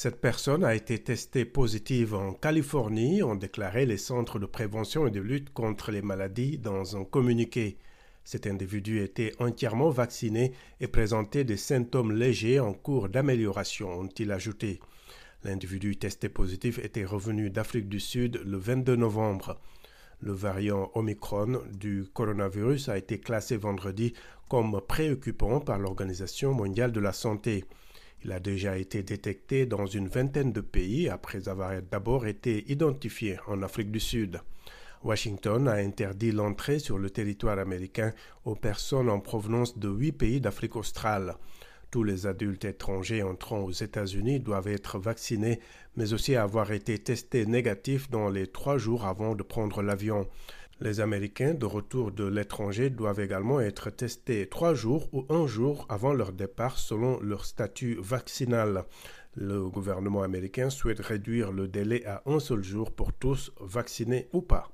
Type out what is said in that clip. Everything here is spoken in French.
Cette personne a été testée positive en Californie, ont déclaré les centres de prévention et de lutte contre les maladies dans un communiqué. Cet individu était entièrement vacciné et présentait des symptômes légers en cours d'amélioration, ont-ils ajouté. L'individu testé positif était revenu d'Afrique du Sud le 22 novembre. Le variant Omicron du coronavirus a été classé vendredi comme préoccupant par l'Organisation mondiale de la santé. Il a déjà été détecté dans une vingtaine de pays après avoir d'abord été identifié en Afrique du Sud. Washington a interdit l'entrée sur le territoire américain aux personnes en provenance de huit pays d'Afrique australe. Tous les adultes étrangers entrant aux États-Unis doivent être vaccinés, mais aussi avoir été testés négatifs dans les trois jours avant de prendre l'avion. Les Américains de retour de l'étranger doivent également être testés trois jours ou un jour avant leur départ selon leur statut vaccinal. Le gouvernement américain souhaite réduire le délai à un seul jour pour tous, vaccinés ou pas.